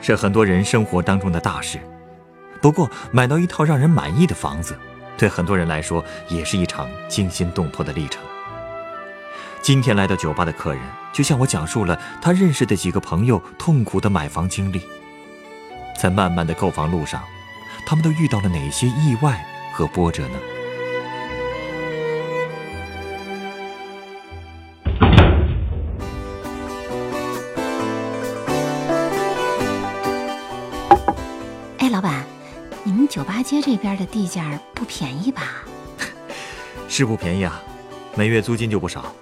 是很多人生活当中的大事，不过买到一套让人满意的房子，对很多人来说也是一场惊心动魄的历程。今天来到酒吧的客人，就向我讲述了他认识的几个朋友痛苦的买房经历。在漫漫的购房路上，他们都遇到了哪些意外和波折呢？街这边的地价不便宜吧？是不便宜啊，每月租金就不少。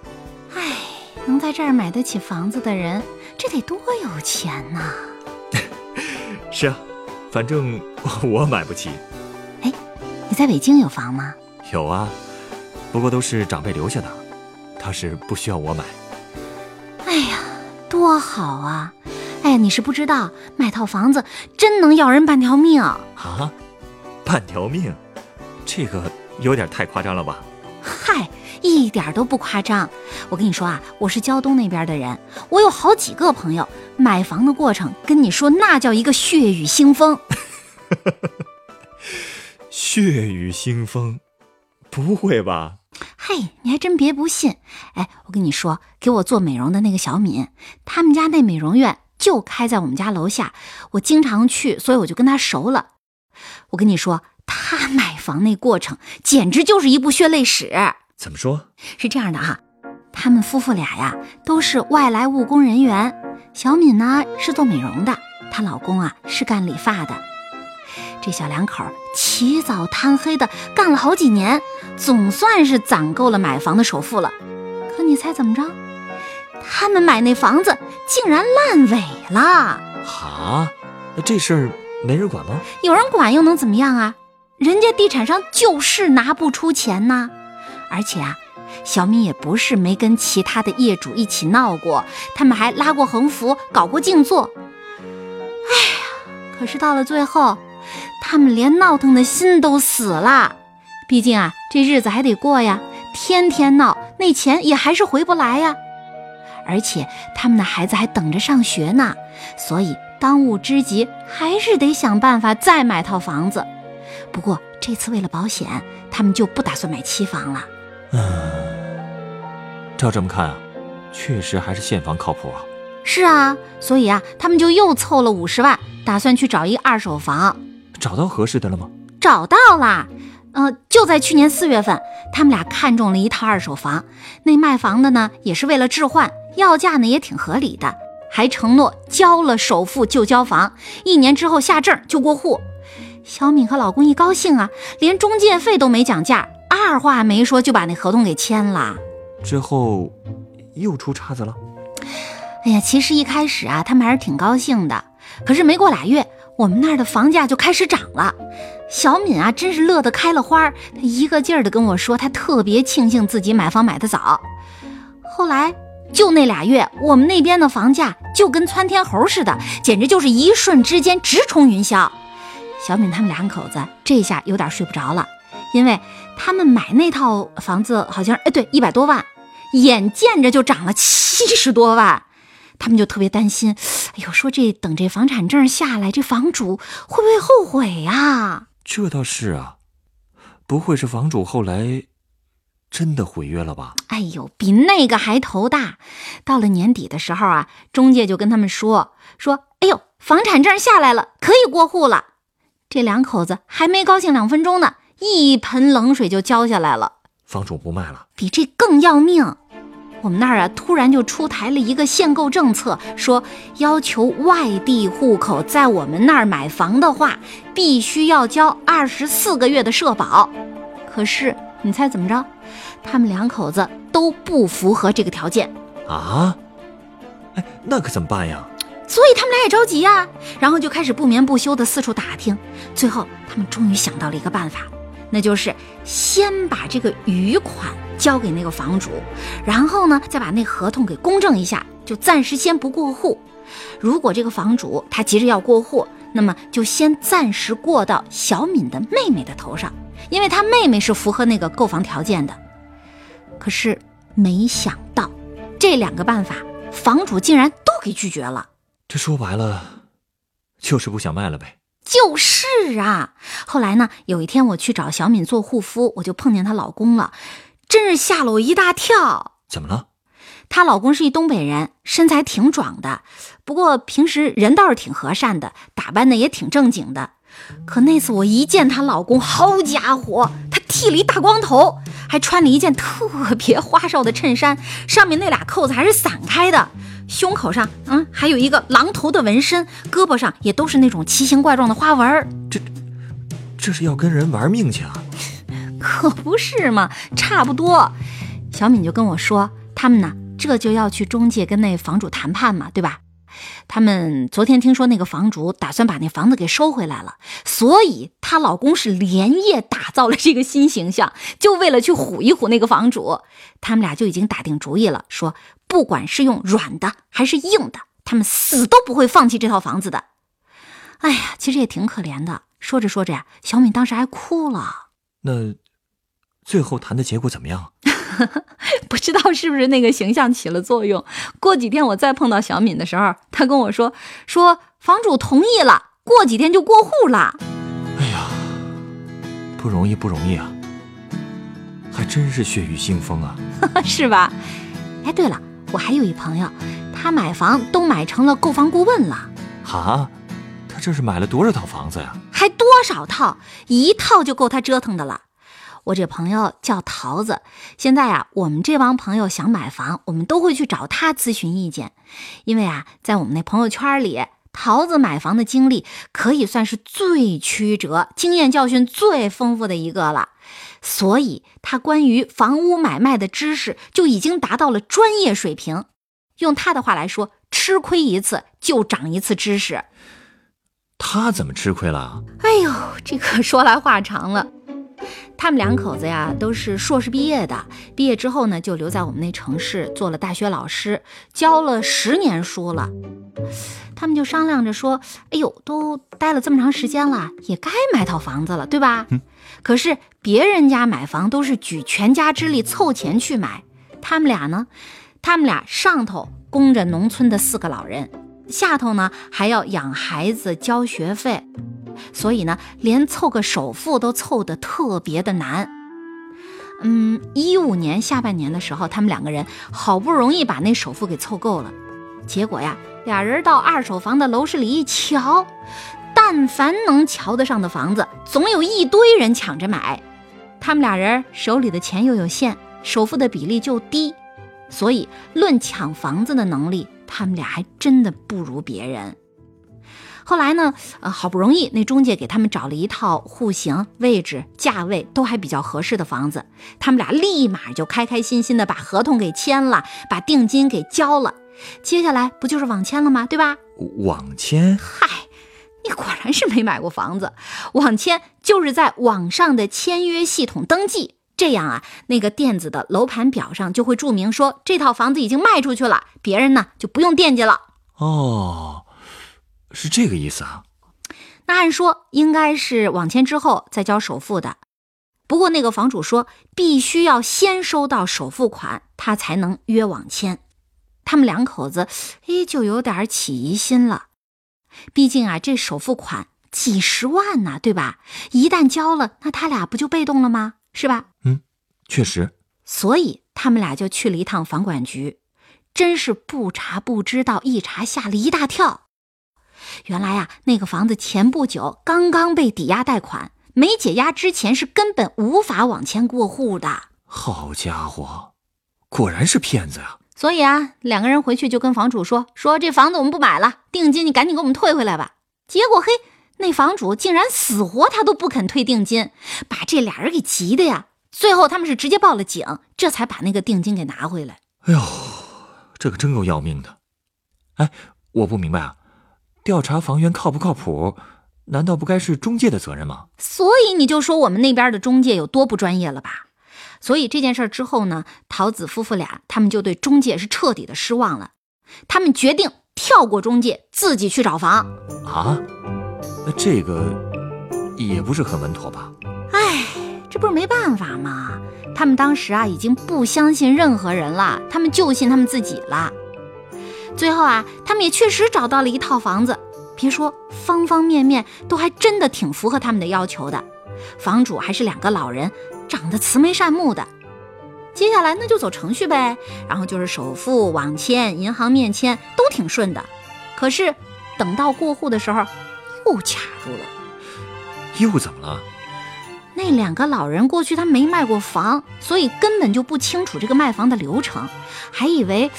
哎，能在这儿买得起房子的人，这得多有钱呐！是啊，反正我买不起。哎，你在北京有房吗？有啊，不过都是长辈留下的，倒是不需要我买。哎呀，多好啊！哎呀，你是不知道，买套房子真能要人半条命。啊，半条命，这个有点太夸张了吧？嗨，一点都不夸张。我跟你说啊，我是胶东那边的人，我有好几个朋友买房的过程，跟你说那叫一个血雨腥风。血雨腥风，不会吧？嘿，你还真别不信。哎，我跟你说，给我做美容的那个小敏，他们家那美容院就开在我们家楼下，我经常去，所以我就跟他熟了。我跟你说，他买房那过程简直就是一部血泪史。怎么说？是这样的哈，他们夫妇俩呀都是外来务工人员，小敏呢是做美容的，她老公啊是干理发的。这小两口起早贪黑的干了好几年，总算是攒够了买房的首付了。可你猜怎么着？他们买那房子竟然烂尾了！哈，那这事儿没人管吗？有人管又能怎么样啊？人家地产商就是拿不出钱呐。而且啊，小敏也不是没跟其他的业主一起闹过，他们还拉过横幅，搞过静坐。哎呀，可是到了最后，他们连闹腾的心都死了。毕竟啊，这日子还得过呀，天天闹，那钱也还是回不来呀。而且他们的孩子还等着上学呢，所以当务之急还是得想办法再买套房子。不过这次为了保险，他们就不打算买期房了。嗯，照这么看啊，确实还是现房靠谱啊。是啊，所以啊，他们就又凑了五十万，打算去找一二手房。找到合适的了吗？找到啦，呃，就在去年四月份，他们俩看中了一套二手房。那卖房的呢，也是为了置换，要价呢也挺合理的，还承诺交了首付就交房，一年之后下证就过户。小敏和老公一高兴啊，连中介费都没讲价，二话没说就把那合同给签了。之后又出岔子了。哎呀，其实一开始啊，他们还是挺高兴的。可是没过俩月，我们那儿的房价就开始涨了。小敏啊，真是乐得开了花，她一个劲儿的跟我说，她特别庆幸自己买房买的早。后来就那俩月，我们那边的房价就跟窜天猴似的，简直就是一瞬之间直冲云霄。小敏他们两口子这下有点睡不着了，因为他们买那套房子好像哎对一百多万，眼见着就涨了七十多万。他们就特别担心，哎呦，说这等这房产证下来，这房主会不会后悔呀？这倒是啊，不会是房主后来真的毁约了吧？哎呦，比那个还头大！到了年底的时候啊，中介就跟他们说说，哎呦，房产证下来了，可以过户了。这两口子还没高兴两分钟呢，一盆冷水就浇下来了。房主不卖了，比这更要命。我们那儿啊，突然就出台了一个限购政策，说要求外地户口在我们那儿买房的话，必须要交二十四个月的社保。可是你猜怎么着？他们两口子都不符合这个条件。啊？哎，那可怎么办呀？所以他们俩也着急呀，然后就开始不眠不休的四处打听。最后，他们终于想到了一个办法，那就是先把这个余款交给那个房主，然后呢，再把那合同给公证一下，就暂时先不过户。如果这个房主他急着要过户，那么就先暂时过到小敏的妹妹的头上，因为她妹妹是符合那个购房条件的。可是没想到，这两个办法，房主竟然都给拒绝了。这说白了，就是不想卖了呗。就是啊。后来呢，有一天我去找小敏做护肤，我就碰见她老公了，真是吓了我一大跳。怎么了？她老公是一东北人，身材挺壮的，不过平时人倒是挺和善的，打扮的也挺正经的。可那次我一见她老公，好家伙，他剃了一大光头，还穿了一件特别花哨的衬衫，上面那俩扣子还是散开的。胸口上，嗯，还有一个狼头的纹身，胳膊上也都是那种奇形怪状的花纹。这，这是要跟人玩命去啊？可不是嘛，差不多。小敏就跟我说，他们呢，这就要去中介跟那房主谈判嘛，对吧？他们昨天听说那个房主打算把那房子给收回来了，所以她老公是连夜打造了这个新形象，就为了去唬一唬那个房主。他们俩就已经打定主意了，说不管是用软的还是硬的，他们死都不会放弃这套房子的。哎呀，其实也挺可怜的。说着说着呀，小敏当时还哭了。那最后谈的结果怎么样？不知道是不是那个形象起了作用。过几天我再碰到小敏的时候，她跟我说说房主同意了，过几天就过户了。哎呀，不容易不容易啊，还真是血雨腥风啊，是吧？哎，对了，我还有一朋友，他买房都买成了购房顾问了。哈，他这是买了多少套房子呀？还多少套？一套就够他折腾的了。我这朋友叫桃子，现在呀，我们这帮朋友想买房，我们都会去找他咨询意见，因为啊，在我们那朋友圈里，桃子买房的经历可以算是最曲折、经验教训最丰富的一个了，所以他关于房屋买卖的知识就已经达到了专业水平。用他的话来说，吃亏一次就长一次知识。他怎么吃亏了？哎呦，这可说来话长了。他们两口子呀，都是硕士毕业的。毕业之后呢，就留在我们那城市做了大学老师，教了十年书了。他们就商量着说：“哎呦，都待了这么长时间了，也该买套房子了，对吧？”可是别人家买房都是举全家之力凑钱去买，他们俩呢，他们俩上头供着农村的四个老人，下头呢还要养孩子、交学费。所以呢，连凑个首付都凑得特别的难。嗯，一五年下半年的时候，他们两个人好不容易把那首付给凑够了，结果呀，俩人到二手房的楼市里一瞧，但凡能瞧得上的房子，总有一堆人抢着买。他们俩人手里的钱又有限，首付的比例就低，所以论抢房子的能力，他们俩还真的不如别人。后来呢？呃，好不容易那中介给他们找了一套户型、位置、价位都还比较合适的房子，他们俩立马就开开心心的把合同给签了，把定金给交了。接下来不就是网签了吗？对吧？网签？嗨，你果然是没买过房子。网签就是在网上的签约系统登记，这样啊，那个电子的楼盘表上就会注明说这套房子已经卖出去了，别人呢就不用惦记了。哦。是这个意思啊？那按说应该是网签之后再交首付的，不过那个房主说必须要先收到首付款，他才能约网签。他们两口子哎就有点起疑心了，毕竟啊这首付款几十万呢，对吧？一旦交了，那他俩不就被动了吗？是吧？嗯，确实。所以他们俩就去了一趟房管局，真是不查不知道，一查吓了一大跳。原来呀，那个房子前不久刚刚被抵押贷款，没解押之前是根本无法往前过户的。好家伙，果然是骗子啊！所以啊，两个人回去就跟房主说：“说这房子我们不买了，定金你赶紧给我们退回来吧。”结果嘿，那房主竟然死活他都不肯退定金，把这俩人给急的呀。最后他们是直接报了警，这才把那个定金给拿回来。哎呦，这可真够要命的！哎。我不明白啊，调查房源靠不靠谱，难道不该是中介的责任吗？所以你就说我们那边的中介有多不专业了吧？所以这件事之后呢，桃子夫妇俩他们就对中介是彻底的失望了，他们决定跳过中介，自己去找房。啊，那这个也不是很稳妥吧？唉，这不是没办法吗？他们当时啊已经不相信任何人了，他们就信他们自己了。最后啊，他们也确实找到了一套房子，别说方方面面都还真的挺符合他们的要求的。房主还是两个老人，长得慈眉善目的。接下来那就走程序呗，然后就是首付、网签、银行面签都挺顺的。可是等到过户的时候，又卡住了。又怎么了？那两个老人过去他没卖过房，所以根本就不清楚这个卖房的流程，还以为，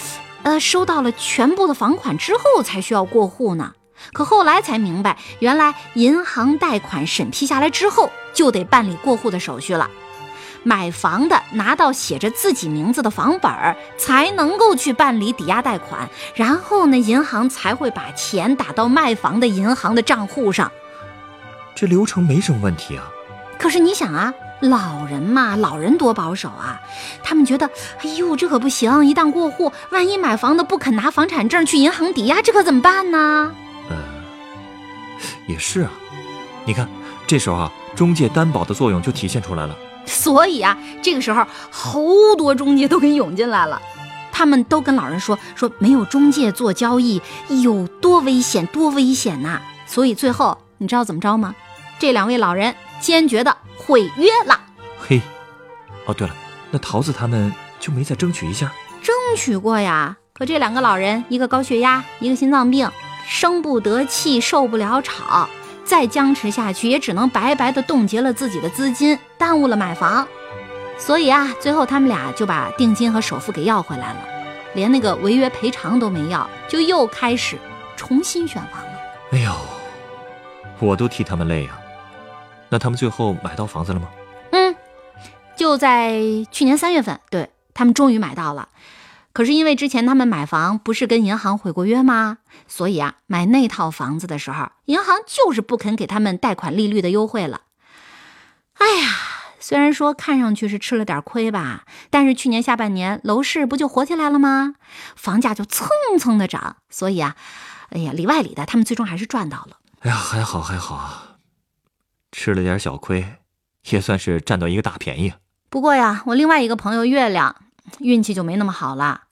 呃，收到了全部的房款之后才需要过户呢。可后来才明白，原来银行贷款审批下来之后，就得办理过户的手续了。买房的拿到写着自己名字的房本儿，才能够去办理抵押贷款，然后呢，银行才会把钱打到卖房的银行的账户上。这流程没什么问题啊。可是你想啊，老人嘛，老人多保守啊，他们觉得，哎呦，这可不行，一旦过户，万一买房的不肯拿房产证去银行抵押，这可怎么办呢？呃，也是啊。你看，这时候啊，中介担保的作用就体现出来了。所以啊，这个时候好多中介都给涌进来了，他们都跟老人说说，没有中介做交易有多危险，多危险呐！所以最后你知道怎么着吗？这两位老人。坚决的毁约了。嘿，哦对了，那桃子他们就没再争取一下？争取过呀，可这两个老人，一个高血压，一个心脏病，生不得气，受不了吵，再僵持下去，也只能白白的冻结了自己的资金，耽误了买房。所以啊，最后他们俩就把定金和首付给要回来了，连那个违约赔偿都没要，就又开始重新选房了。哎呦，我都替他们累呀。那他们最后买到房子了吗？嗯，就在去年三月份，对他们终于买到了。可是因为之前他们买房不是跟银行毁过约吗？所以啊，买那套房子的时候，银行就是不肯给他们贷款利率的优惠了。哎呀，虽然说看上去是吃了点亏吧，但是去年下半年楼市不就火起来了吗？房价就蹭蹭的涨，所以啊，哎呀，里外里的他们最终还是赚到了。哎呀，还好还好啊。吃了点小亏，也算是占到一个大便宜。不过呀，我另外一个朋友月亮运气就没那么好了，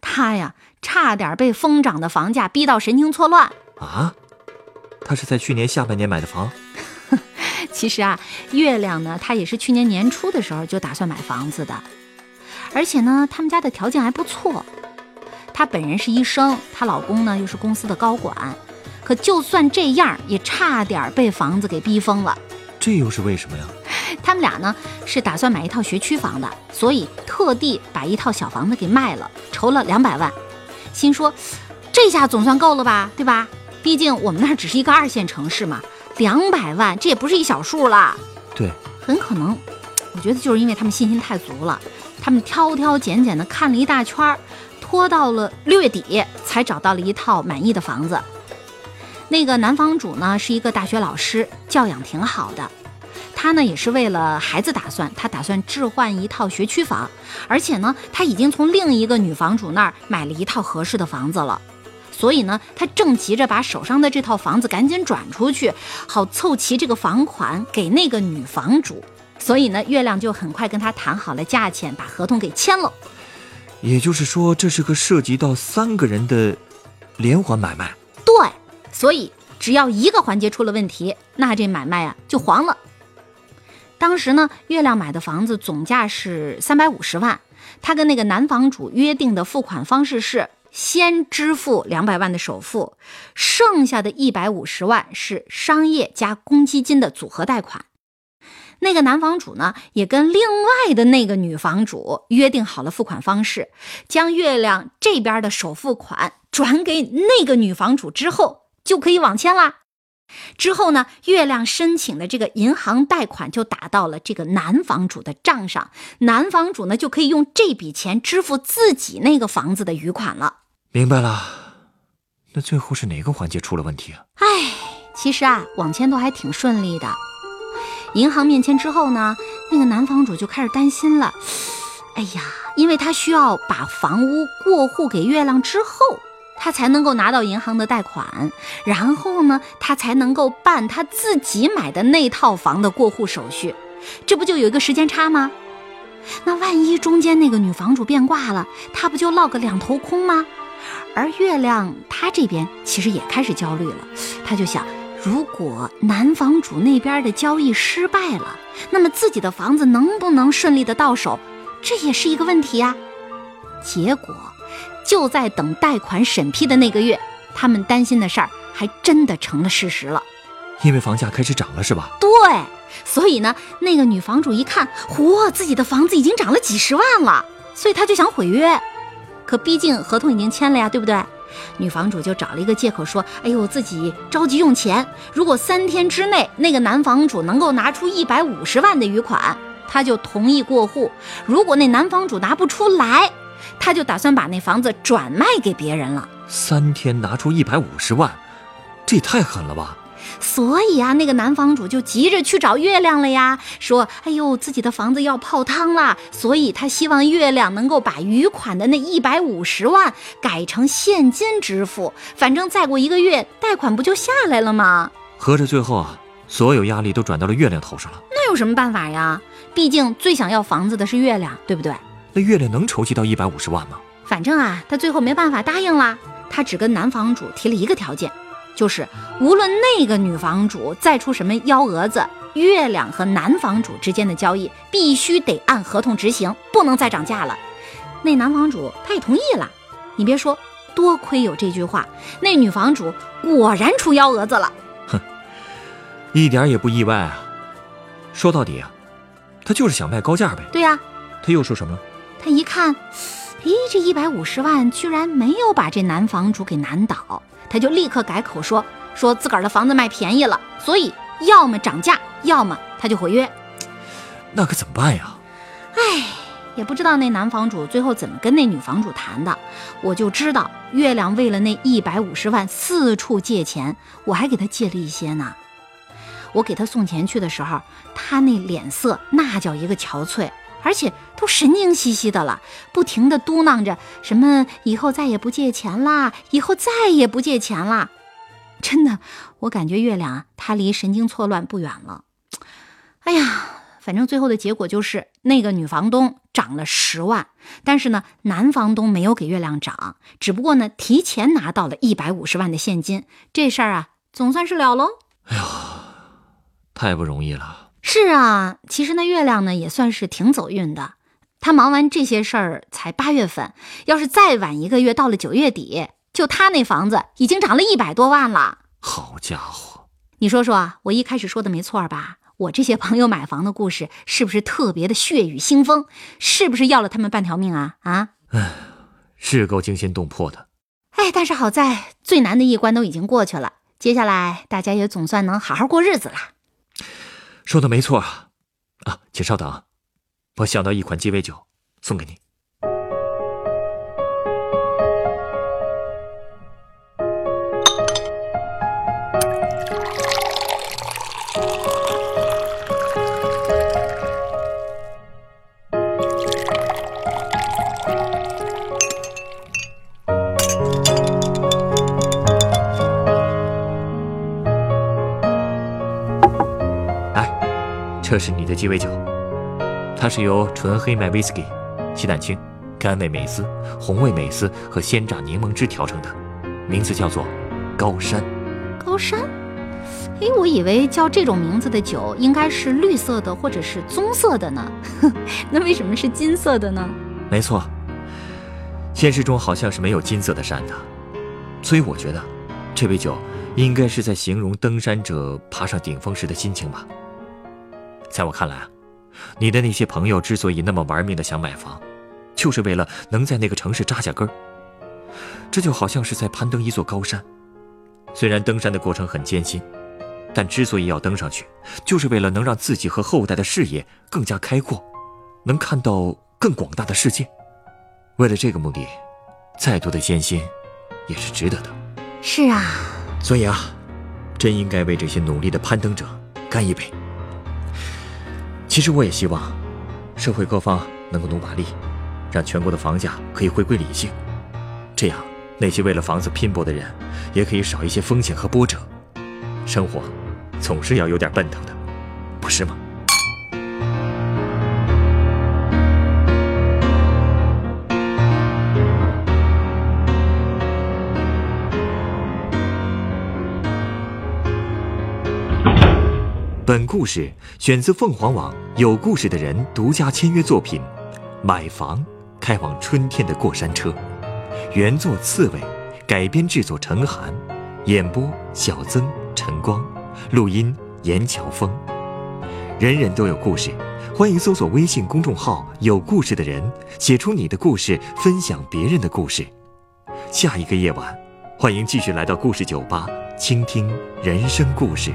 他呀差点被疯涨的房价逼到神经错乱啊！他是在去年下半年买的房。其实啊，月亮呢，他也是去年年初的时候就打算买房子的，而且呢，他们家的条件还不错。她本人是医生，她老公呢又是公司的高管。可就算这样，也差点被房子给逼疯了。这又是为什么呀？他们俩呢是打算买一套学区房的，所以特地把一套小房子给卖了，筹了两百万。心说，这下总算够了吧，对吧？毕竟我们那儿只是一个二线城市嘛，两百万这也不是一小数了。对，很可能，我觉得就是因为他们信心太足了，他们挑挑拣拣的看了一大圈，拖到了六月底才找到了一套满意的房子。那个男房主呢是一个大学老师，教养挺好的。他呢也是为了孩子打算，他打算置换一套学区房，而且呢他已经从另一个女房主那儿买了一套合适的房子了。所以呢他正急着把手上的这套房子赶紧转出去，好凑齐这个房款给那个女房主。所以呢月亮就很快跟他谈好了价钱，把合同给签了。也就是说这是个涉及到三个人的连环买卖。所以，只要一个环节出了问题，那这买卖啊就黄了。当时呢，月亮买的房子总价是三百五十万，他跟那个男房主约定的付款方式是先支付两百万的首付，剩下的一百五十万是商业加公积金的组合贷款。那个男房主呢，也跟另外的那个女房主约定好了付款方式，将月亮这边的首付款转给那个女房主之后。就可以网签啦。之后呢，月亮申请的这个银行贷款就打到了这个男房主的账上，男房主呢就可以用这笔钱支付自己那个房子的余款了。明白了，那最后是哪个环节出了问题啊？唉，其实啊，网签都还挺顺利的。银行面签之后呢，那个男房主就开始担心了。哎呀，因为他需要把房屋过户给月亮之后，他才能够拿到银行的贷款，然后呢，他才能够办他自己买的那套房的过户手续。这不就有一个时间差吗？那万一中间那个女房主变卦了，他不就落个两头空吗？而月亮他这边其实也开始焦虑了，他就想，如果男房主那边的交易失败了，那么自己的房子能不能顺利的到手？这也是一个问题呀。结果就在等贷款审批的那个月，他们担心的事儿还真的成了事实了。因为房价开始涨了，是吧？对，所以呢，那个女房主一看，嚯，自己的房子已经涨了几十万了，所以她就想毁约。可毕竟合同已经签了呀，对不对？女房主就找了一个借口说：“哎呦，自己着急用钱，如果三天之内那个男房主能够拿出一百五十万的余款。”她就同意过户，如果那男房主拿不出来，他就打算把那房子转卖给别人了。三天拿出一百五十万，这也太狠了吧！所以啊，那个男房主就急着去找月亮了呀，说：“哎呦，自己的房子要泡汤了，所以他希望月亮能够把余款的那一百五十万改成现金支付，反正再过一个月贷款不就下来了吗？”合着最后啊，所有压力都转到了月亮头上了。那有什么办法呀？毕竟最想要房子的是月亮，对不对？那月亮能筹集到一百五十万吗？反正啊，他最后没办法答应了。他只跟男房主提了一个条件，就是无论那个女房主再出什么幺蛾子，月亮和男房主之间的交易必须得按合同执行，不能再涨价了。那男房主他也同意了。你别说，多亏有这句话，那女房主果然出幺蛾子了。哼，一点也不意外啊。说到底啊。他就是想卖高价呗。对呀，他又说什么了？他一看，咦，这一百五十万居然没有把这男房主给难倒，他就立刻改口说，说自个儿的房子卖便宜了，所以要么涨价，要么他就毁约。那可怎么办呀？哎，也不知道那男房主最后怎么跟那女房主谈的。我就知道月亮为了那一百五十万四处借钱，我还给他借了一些呢。我给他送钱去的时候，他那脸色那叫一个憔悴，而且都神经兮兮的了，不停的嘟囔着什么以后再也不借钱啦，以后再也不借钱啦。真的，我感觉月亮啊，他离神经错乱不远了。哎呀，反正最后的结果就是那个女房东涨了十万，但是呢，男房东没有给月亮涨，只不过呢，提前拿到了一百五十万的现金，这事儿啊，总算是了喽。哎呀。太不容易了。是啊，其实那月亮呢也算是挺走运的。他忙完这些事儿才八月份，要是再晚一个月，到了九月底，就他那房子已经涨了一百多万了。好家伙，你说说，我一开始说的没错吧？我这些朋友买房的故事是不是特别的血雨腥风？是不是要了他们半条命啊？啊？哎，是够惊心动魄的。哎，但是好在最难的一关都已经过去了，接下来大家也总算能好好过日子了。说的没错啊，啊，请稍等，我想到一款鸡尾酒，送给你。这是你的鸡尾酒，它是由纯黑麦威士忌、鸡蛋清、甘味美思、红味美思和鲜榨柠檬汁调成的，名字叫做高山。高山？哎，我以为叫这种名字的酒应该是绿色的或者是棕色的呢，那为什么是金色的呢？没错，现实中好像是没有金色的山的，所以我觉得这杯酒应该是在形容登山者爬上顶峰时的心情吧。在我看来啊，你的那些朋友之所以那么玩命的想买房，就是为了能在那个城市扎下根儿。这就好像是在攀登一座高山，虽然登山的过程很艰辛，但之所以要登上去，就是为了能让自己和后代的视野更加开阔，能看到更广大的世界。为了这个目的，再多的艰辛，也是值得的。是啊，所以啊，真应该为这些努力的攀登者干一杯。其实我也希望，社会各方能够努把力，让全国的房价可以回归理性，这样那些为了房子拼搏的人，也可以少一些风险和波折。生活，总是要有点奔头的，不是吗？本故事选自凤凰网有故事的人独家签约作品《买房开往春天的过山车》，原作刺猬，改编制作陈寒，演播小曾、晨光，录音严乔峰。人人都有故事，欢迎搜索微信公众号“有故事的人”，写出你的故事，分享别人的故事。下一个夜晚，欢迎继续来到故事酒吧，倾听人生故事。